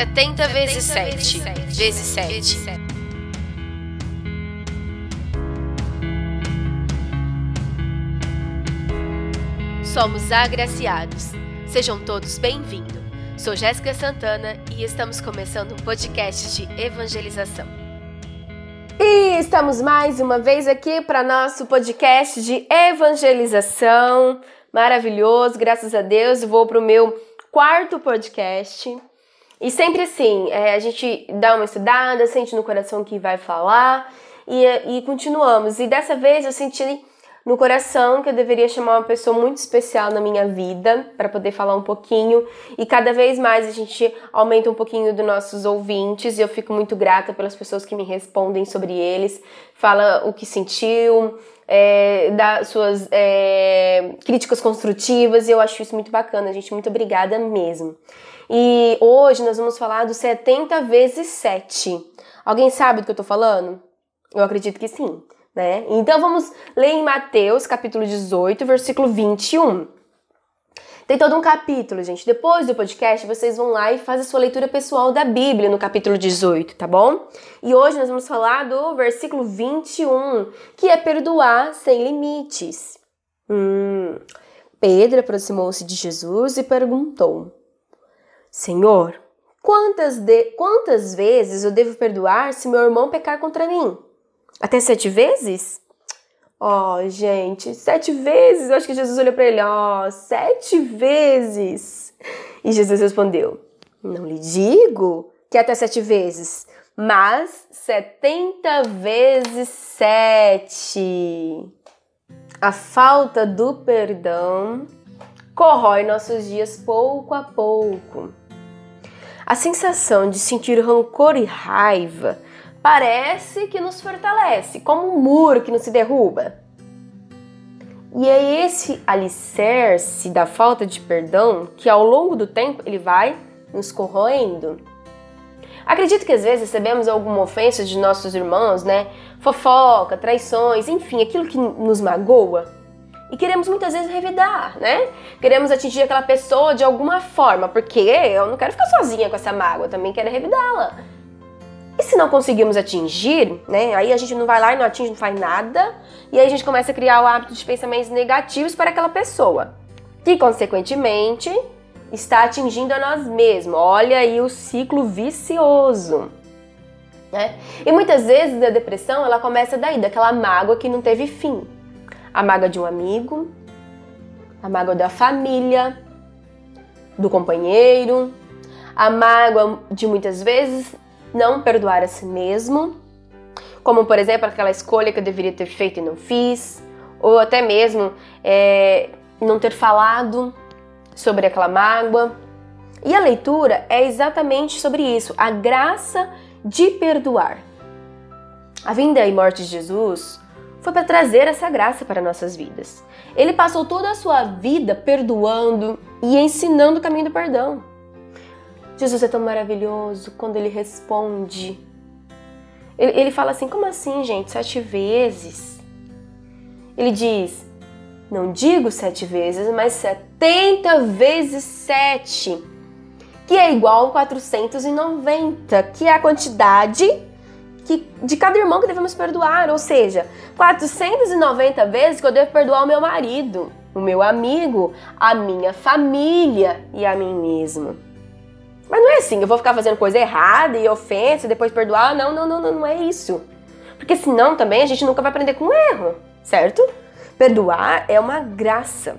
70 vezes 7 vezes 7. Somos agraciados. Sejam todos bem-vindos. Sou Jéssica Santana e estamos começando um podcast de evangelização. E estamos mais uma vez aqui para nosso podcast de evangelização. Maravilhoso, graças a Deus. Vou para o meu quarto podcast. E sempre assim, é, a gente dá uma estudada, sente no coração que vai falar e, e continuamos. E dessa vez eu senti no coração que eu deveria chamar uma pessoa muito especial na minha vida para poder falar um pouquinho e cada vez mais a gente aumenta um pouquinho dos nossos ouvintes e eu fico muito grata pelas pessoas que me respondem sobre eles, fala o que sentiu, é, dá suas é, críticas construtivas e eu acho isso muito bacana, gente. Muito obrigada mesmo. E hoje nós vamos falar do 70 vezes 7. Alguém sabe do que eu tô falando? Eu acredito que sim né? Então vamos ler em Mateus, capítulo 18, versículo 21. Tem todo um capítulo, gente. Depois do podcast, vocês vão lá e fazem a sua leitura pessoal da Bíblia no capítulo 18, tá bom? E hoje nós vamos falar do versículo 21, que é perdoar sem limites. Hum. Pedro aproximou-se de Jesus e perguntou: Senhor, quantas, de... quantas vezes eu devo perdoar se meu irmão pecar contra mim? Até sete vezes? Ó, oh, gente, sete vezes. Eu acho que Jesus olhou para ele, ó, oh, sete vezes. E Jesus respondeu: Não lhe digo que até sete vezes, mas setenta vezes sete. A falta do perdão corrói nossos dias pouco a pouco. A sensação de sentir rancor e raiva parece que nos fortalece, como um muro que não se derruba. E é esse alicerce da falta de perdão que ao longo do tempo ele vai nos corroendo. Acredito que às vezes recebemos alguma ofensa de nossos irmãos, né? Fofoca, traições, enfim, aquilo que nos magoa. E queremos muitas vezes revidar, né? Queremos atingir aquela pessoa de alguma forma, porque eu não quero ficar sozinha com essa mágoa, também quero revidá-la. E se não conseguimos atingir, né? Aí a gente não vai lá e não atinge, não faz nada, e aí a gente começa a criar o hábito de pensamentos negativos para aquela pessoa, que consequentemente está atingindo a nós mesmos. Olha aí o ciclo vicioso. Né? E muitas vezes a depressão ela começa daí, daquela mágoa que não teve fim. A mágoa de um amigo, a mágoa da família, do companheiro, a mágoa de muitas vezes não perdoar a si mesmo, como por exemplo aquela escolha que eu deveria ter feito e não fiz, ou até mesmo é, não ter falado sobre aquela mágoa. E a leitura é exatamente sobre isso, a graça de perdoar. A vinda e morte de Jesus foi para trazer essa graça para nossas vidas. Ele passou toda a sua vida perdoando e ensinando o caminho do perdão. Jesus é tão maravilhoso quando ele responde. Ele, ele fala assim: como assim, gente? Sete vezes? Ele diz: não digo sete vezes, mas setenta vezes sete, que é igual a 490, que é a quantidade que, de cada irmão que devemos perdoar. Ou seja, 490 vezes que eu devo perdoar o meu marido, o meu amigo, a minha família e a mim mesmo. Mas não é assim, eu vou ficar fazendo coisa errada e ofensa e depois perdoar. Não, não, não, não, não é isso. Porque senão também a gente nunca vai aprender com o erro, certo? Perdoar é uma graça.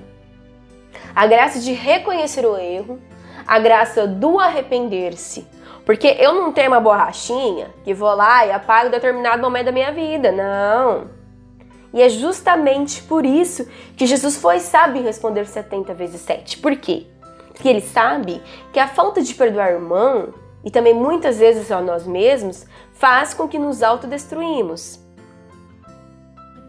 A graça de reconhecer o erro, a graça do arrepender-se. Porque eu não tenho uma borrachinha que vou lá e apago determinado momento da minha vida. Não. E é justamente por isso que Jesus foi sábio em responder 70 vezes 7. Por quê? que ele sabe que a falta de perdoar o irmão, e também muitas vezes a nós mesmos, faz com que nos autodestruímos.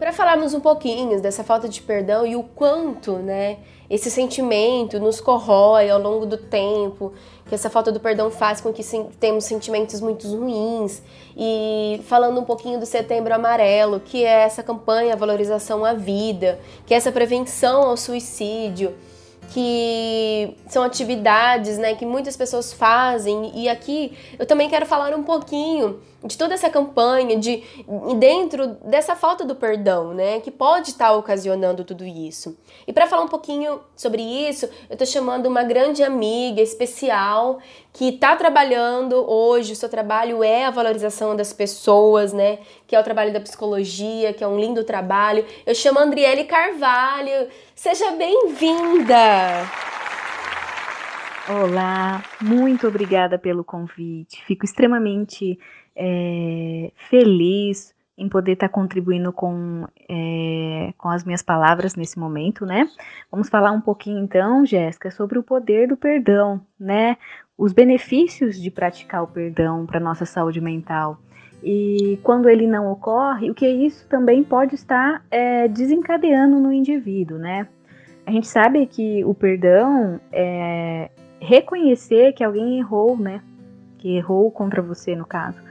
Para falarmos um pouquinho dessa falta de perdão e o quanto, né, esse sentimento nos corrói ao longo do tempo, que essa falta do perdão faz com que temos sentimentos muito ruins. E falando um pouquinho do Setembro Amarelo, que é essa campanha valorização à vida, que é essa prevenção ao suicídio, que são atividades, né, que muitas pessoas fazem e aqui eu também quero falar um pouquinho de toda essa campanha de dentro dessa falta do perdão, né, que pode estar tá ocasionando tudo isso. E para falar um pouquinho sobre isso, eu tô chamando uma grande amiga especial que está trabalhando hoje, o seu trabalho é a valorização das pessoas, né, que é o trabalho da psicologia, que é um lindo trabalho. Eu chamo a Andriele Carvalho. Seja bem-vinda. Olá, muito obrigada pelo convite. Fico extremamente é, feliz em poder estar contribuindo com, é, com as minhas palavras nesse momento, né? Vamos falar um pouquinho então, Jéssica, sobre o poder do perdão, né? Os benefícios de praticar o perdão para nossa saúde mental. E quando ele não ocorre, o que isso também pode estar é, desencadeando no indivíduo, né? A gente sabe que o perdão é reconhecer que alguém errou, né? Que errou contra você, no caso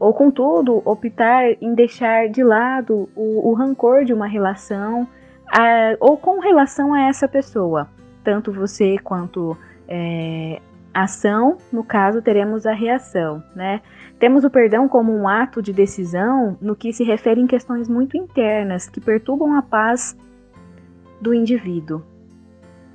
ou, contudo, optar em deixar de lado o, o rancor de uma relação a, ou com relação a essa pessoa. Tanto você quanto é, ação, no caso, teremos a reação, né? Temos o perdão como um ato de decisão no que se refere em questões muito internas que perturbam a paz do indivíduo.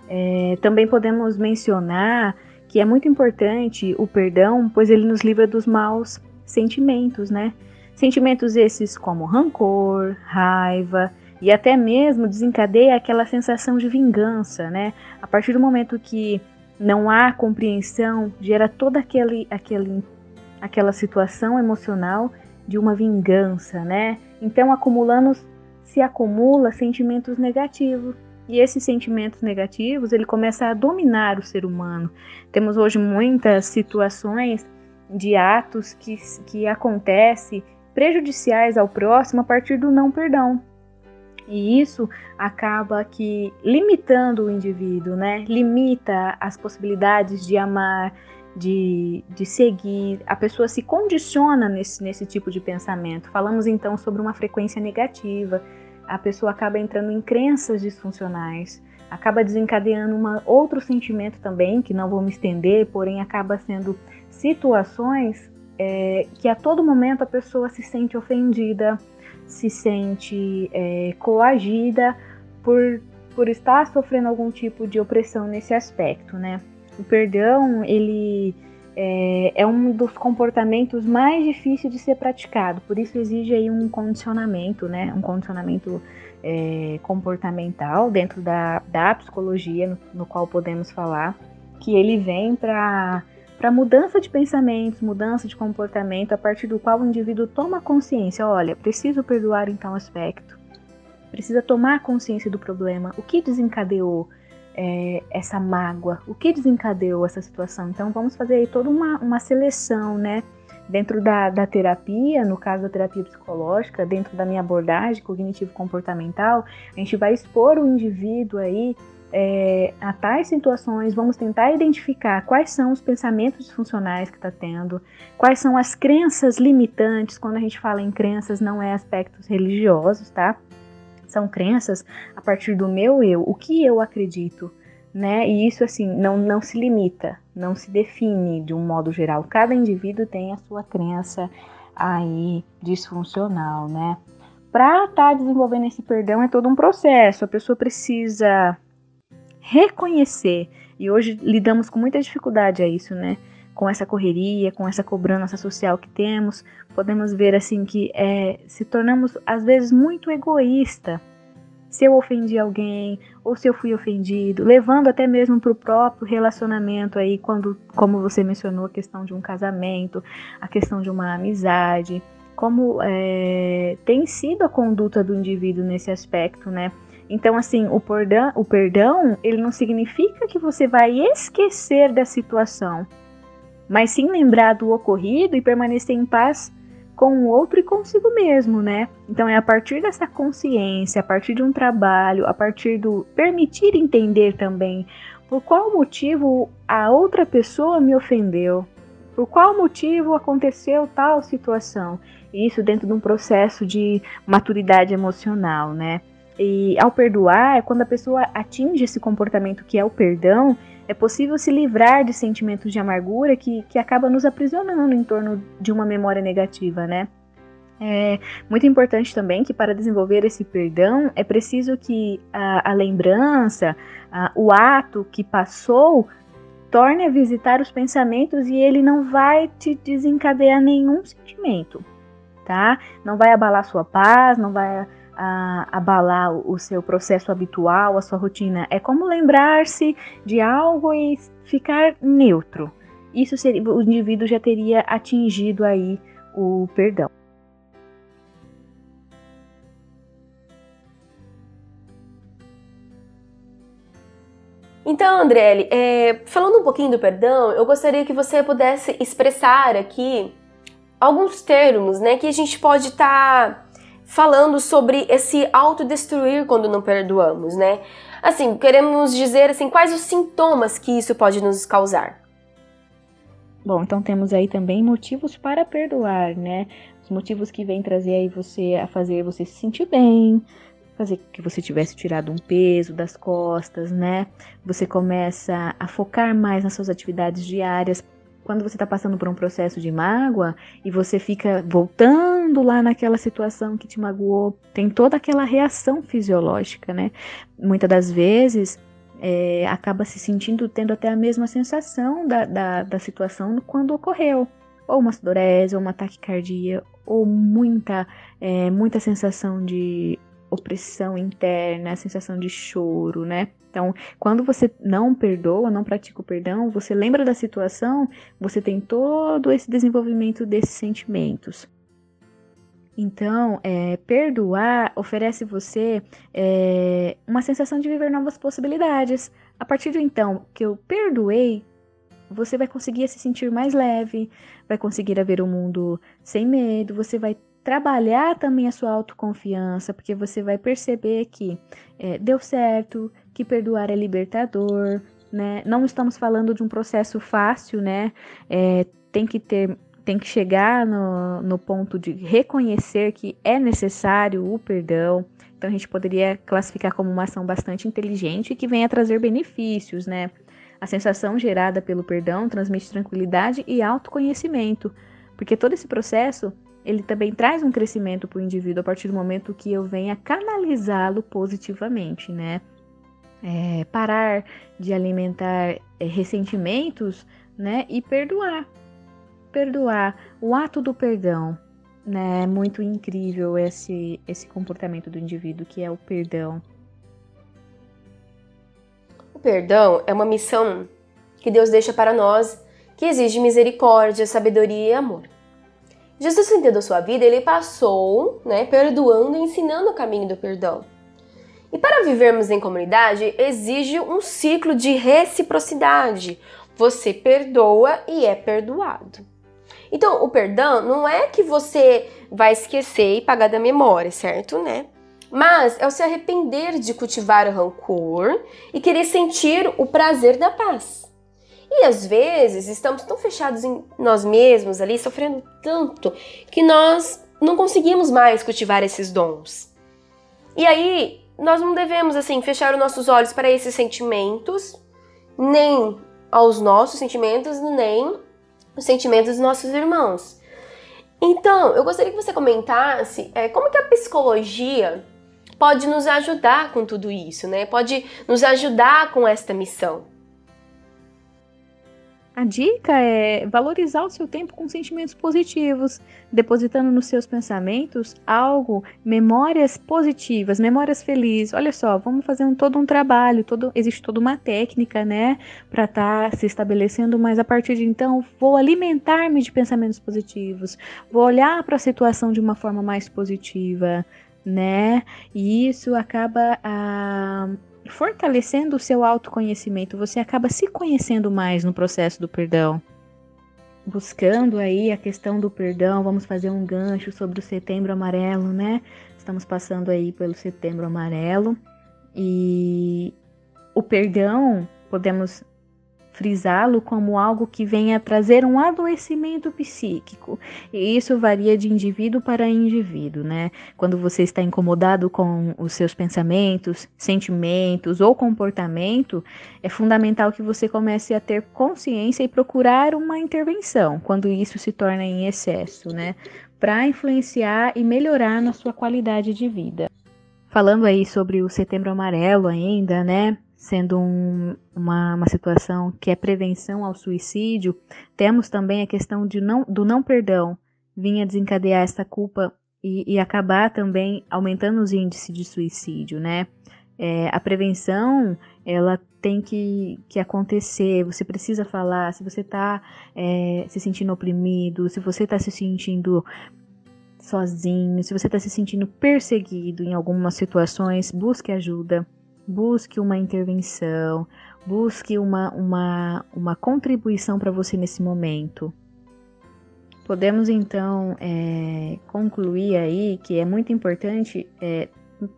É, também podemos mencionar que é muito importante o perdão, pois ele nos livra dos maus sentimentos, né? Sentimentos esses como rancor, raiva e até mesmo desencadeia aquela sensação de vingança, né? A partir do momento que não há compreensão, gera toda aquele, aquele, aquela situação emocional de uma vingança, né? Então, acumulando, se acumula sentimentos negativos. E esses sentimentos negativos, ele começa a dominar o ser humano. Temos hoje muitas situações de atos que, que acontecem prejudiciais ao próximo a partir do não perdão. E isso acaba que limitando o indivíduo, né? Limita as possibilidades de amar, de, de seguir. A pessoa se condiciona nesse, nesse tipo de pensamento. Falamos então sobre uma frequência negativa. A pessoa acaba entrando em crenças disfuncionais, acaba desencadeando uma, outro sentimento também, que não vou me estender, porém acaba sendo situações é, que a todo momento a pessoa se sente ofendida, se sente é, coagida por, por estar sofrendo algum tipo de opressão nesse aspecto, né? O perdão, ele é, é, um dos comportamentos mais difíceis de ser praticado, por isso exige aí um condicionamento, né? Um condicionamento é, comportamental dentro da, da psicologia, no, no qual podemos falar, que ele vem para para mudança de pensamentos, mudança de comportamento, a partir do qual o indivíduo toma consciência, olha, preciso perdoar em tal aspecto, precisa tomar consciência do problema, o que desencadeou é, essa mágoa, o que desencadeou essa situação. Então vamos fazer aí toda uma, uma seleção, né? Dentro da, da terapia, no caso da terapia psicológica, dentro da minha abordagem cognitivo-comportamental, a gente vai expor o indivíduo aí é, a tais situações, vamos tentar identificar quais são os pensamentos disfuncionais que está tendo, quais são as crenças limitantes. Quando a gente fala em crenças, não é aspectos religiosos, tá? São crenças a partir do meu eu, o que eu acredito, né? E isso, assim, não, não se limita, não se define de um modo geral. Cada indivíduo tem a sua crença aí disfuncional, né? Para estar tá desenvolvendo esse perdão é todo um processo. A pessoa precisa reconhecer. E hoje lidamos com muita dificuldade a isso, né? Com essa correria, com essa cobrança social que temos, podemos ver assim que é, se tornamos às vezes muito egoísta. Se eu ofendi alguém ou se eu fui ofendido, levando até mesmo para o próprio relacionamento aí, quando, como você mencionou, a questão de um casamento, a questão de uma amizade, como é, tem sido a conduta do indivíduo nesse aspecto, né? Então, assim, o perdão, o perdão, ele não significa que você vai esquecer da situação, mas sim lembrar do ocorrido e permanecer em paz com o outro e consigo mesmo, né? Então é a partir dessa consciência, a partir de um trabalho, a partir do permitir entender também por qual motivo a outra pessoa me ofendeu, por qual motivo aconteceu tal situação. Isso dentro de um processo de maturidade emocional, né? E ao perdoar, quando a pessoa atinge esse comportamento que é o perdão, é possível se livrar de sentimentos de amargura que, que acaba nos aprisionando em torno de uma memória negativa, né? É muito importante também que para desenvolver esse perdão é preciso que a, a lembrança, a, o ato que passou, torne a visitar os pensamentos e ele não vai te desencadear nenhum sentimento, tá? Não vai abalar sua paz, não vai a, abalar o seu processo habitual, a sua rotina. É como lembrar-se de algo e ficar neutro. Isso seria, o indivíduo já teria atingido aí o perdão. Então, Andrelli, é, falando um pouquinho do perdão, eu gostaria que você pudesse expressar aqui alguns termos, né, que a gente pode estar tá falando sobre esse autodestruir quando não perdoamos, né? Assim, queremos dizer assim, quais os sintomas que isso pode nos causar? Bom, então temos aí também motivos para perdoar, né? Os motivos que vêm trazer aí você a fazer você se sentir bem, fazer que você tivesse tirado um peso das costas, né? Você começa a focar mais nas suas atividades diárias. Quando você está passando por um processo de mágoa e você fica voltando lá naquela situação que te magoou, tem toda aquela reação fisiológica, né? Muitas das vezes é, acaba se sentindo, tendo até a mesma sensação da, da, da situação quando ocorreu. Ou uma sudorese, ou uma taquicardia, ou muita, é, muita sensação de opressão interna, a sensação de choro, né? Então, quando você não perdoa, não pratica o perdão, você lembra da situação, você tem todo esse desenvolvimento desses sentimentos. Então, é, perdoar oferece você é, uma sensação de viver novas possibilidades. A partir do então que eu perdoei, você vai conseguir se sentir mais leve, vai conseguir ver o mundo sem medo, você vai trabalhar também a sua autoconfiança, porque você vai perceber que é, deu certo, que perdoar é libertador, né? Não estamos falando de um processo fácil, né? É, tem que ter, tem que chegar no, no ponto de reconhecer que é necessário o perdão. Então a gente poderia classificar como uma ação bastante inteligente que venha trazer benefícios, né? A sensação gerada pelo perdão transmite tranquilidade e autoconhecimento, porque todo esse processo ele também traz um crescimento para o indivíduo a partir do momento que eu venha canalizá-lo positivamente, né? É, parar de alimentar é, ressentimentos, né? E perdoar. Perdoar. O ato do perdão, né? É muito incrível esse, esse comportamento do indivíduo que é o perdão. O perdão é uma missão que Deus deixa para nós que exige misericórdia, sabedoria e amor. Jesus, da sua vida, ele passou, né, perdoando e ensinando o caminho do perdão. E para vivermos em comunidade, exige um ciclo de reciprocidade. Você perdoa e é perdoado. Então, o perdão não é que você vai esquecer e pagar da memória, certo, né? Mas é o se arrepender de cultivar o rancor e querer sentir o prazer da paz. E às vezes estamos tão fechados em nós mesmos ali, sofrendo tanto, que nós não conseguimos mais cultivar esses dons. E aí, nós não devemos assim fechar os nossos olhos para esses sentimentos, nem aos nossos sentimentos, nem os sentimentos dos nossos irmãos. Então, eu gostaria que você comentasse é, como que a psicologia pode nos ajudar com tudo isso, né? Pode nos ajudar com esta missão. A dica é valorizar o seu tempo com sentimentos positivos, depositando nos seus pensamentos algo, memórias positivas, memórias felizes. Olha só, vamos fazer um, todo um trabalho, todo, existe toda uma técnica, né, para estar tá se estabelecendo, mas a partir de então vou alimentar-me de pensamentos positivos, vou olhar para a situação de uma forma mais positiva, né? E isso acaba a ah, fortalecendo o seu autoconhecimento, você acaba se conhecendo mais no processo do perdão. Buscando aí a questão do perdão, vamos fazer um gancho sobre o setembro amarelo, né? Estamos passando aí pelo setembro amarelo e o perdão, podemos frisá-lo como algo que venha trazer um adoecimento psíquico. E isso varia de indivíduo para indivíduo, né? Quando você está incomodado com os seus pensamentos, sentimentos ou comportamento, é fundamental que você comece a ter consciência e procurar uma intervenção quando isso se torna em excesso, né? Para influenciar e melhorar na sua qualidade de vida. Falando aí sobre o Setembro Amarelo ainda, né? Sendo um, uma, uma situação que é prevenção ao suicídio, temos também a questão de não, do não perdão, vinha desencadear essa culpa e, e acabar também aumentando os índices de suicídio, né? É, a prevenção, ela tem que, que acontecer, você precisa falar, se você está é, se sentindo oprimido, se você está se sentindo sozinho, se você está se sentindo perseguido em algumas situações, busque ajuda busque uma intervenção, busque uma, uma, uma contribuição para você nesse momento. Podemos então é, concluir aí que é muito importante é,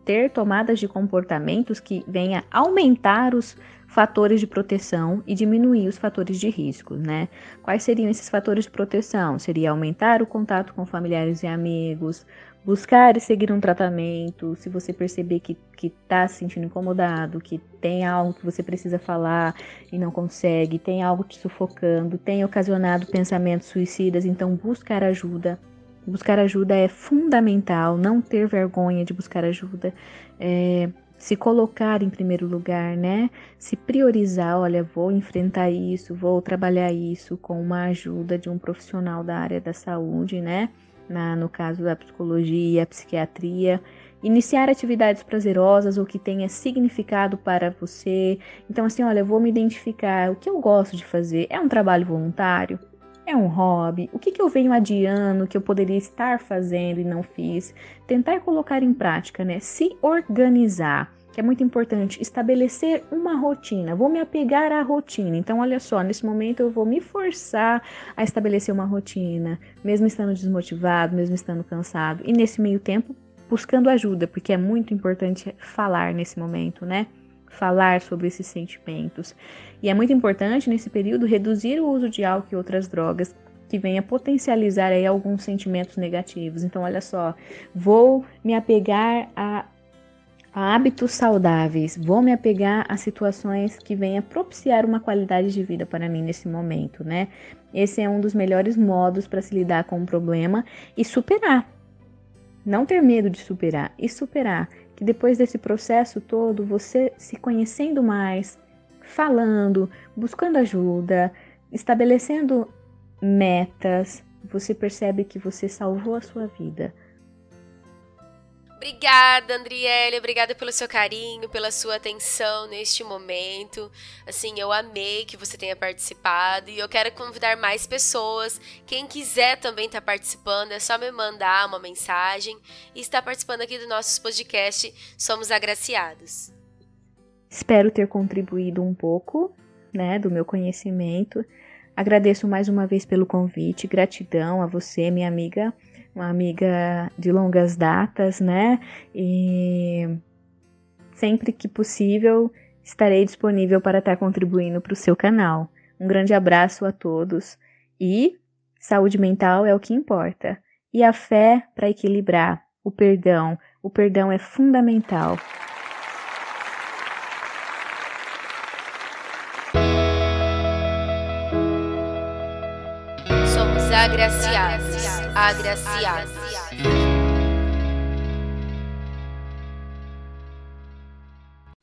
ter tomadas de comportamentos que venha aumentar os fatores de proteção e diminuir os fatores de risco, né? Quais seriam esses fatores de proteção? Seria aumentar o contato com familiares e amigos, buscar e seguir um tratamento, se você perceber que está se sentindo incomodado, que tem algo que você precisa falar e não consegue, tem algo te sufocando, tem ocasionado pensamentos suicidas, então buscar ajuda. Buscar ajuda é fundamental, não ter vergonha de buscar ajuda. É, se colocar em primeiro lugar, né? Se priorizar, olha, vou enfrentar isso, vou trabalhar isso com uma ajuda de um profissional da área da saúde, né? Na, no caso da psicologia, a psiquiatria, iniciar atividades prazerosas ou que tenha significado para você. Então, assim, olha, eu vou me identificar o que eu gosto de fazer. É um trabalho voluntário? É um hobby? O que, que eu venho adiando que eu poderia estar fazendo e não fiz? Tentar colocar em prática, né? Se organizar que é muito importante, estabelecer uma rotina. Vou me apegar à rotina. Então, olha só, nesse momento eu vou me forçar a estabelecer uma rotina, mesmo estando desmotivado, mesmo estando cansado. E nesse meio tempo, buscando ajuda, porque é muito importante falar nesse momento, né? Falar sobre esses sentimentos. E é muito importante nesse período reduzir o uso de álcool e outras drogas que venha potencializar aí alguns sentimentos negativos. Então, olha só, vou me apegar a hábitos saudáveis. Vou me apegar a situações que venham propiciar uma qualidade de vida para mim nesse momento, né? Esse é um dos melhores modos para se lidar com o um problema e superar. Não ter medo de superar e superar. Que depois desse processo todo, você se conhecendo mais, falando, buscando ajuda, estabelecendo metas, você percebe que você salvou a sua vida Obrigada, Andriele, obrigada pelo seu carinho, pela sua atenção neste momento. Assim, eu amei que você tenha participado e eu quero convidar mais pessoas. Quem quiser também estar tá participando, é só me mandar uma mensagem e estar participando aqui do nosso podcast Somos Agraciados. Espero ter contribuído um pouco, né, do meu conhecimento. Agradeço mais uma vez pelo convite, gratidão a você, minha amiga uma amiga de longas datas, né? E sempre que possível estarei disponível para estar contribuindo para o seu canal. Um grande abraço a todos e saúde mental é o que importa. E a fé para equilibrar, o perdão. O perdão é fundamental. Somos agraciados.